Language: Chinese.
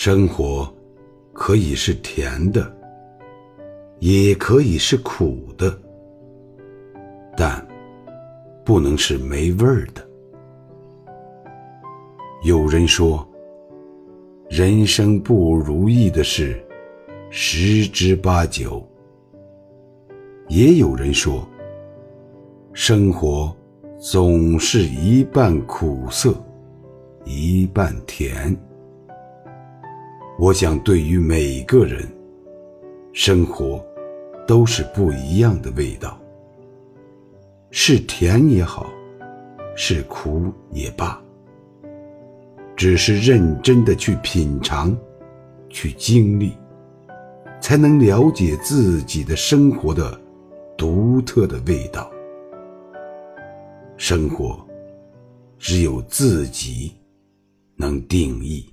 生活可以是甜的，也可以是苦的，但不能是没味儿的。有人说，人生不如意的事十之八九；也有人说，生活总是一半苦涩，一半甜。我想，对于每个人，生活都是不一样的味道，是甜也好，是苦也罢，只是认真的去品尝，去经历，才能了解自己的生活的独特的味道。生活，只有自己能定义。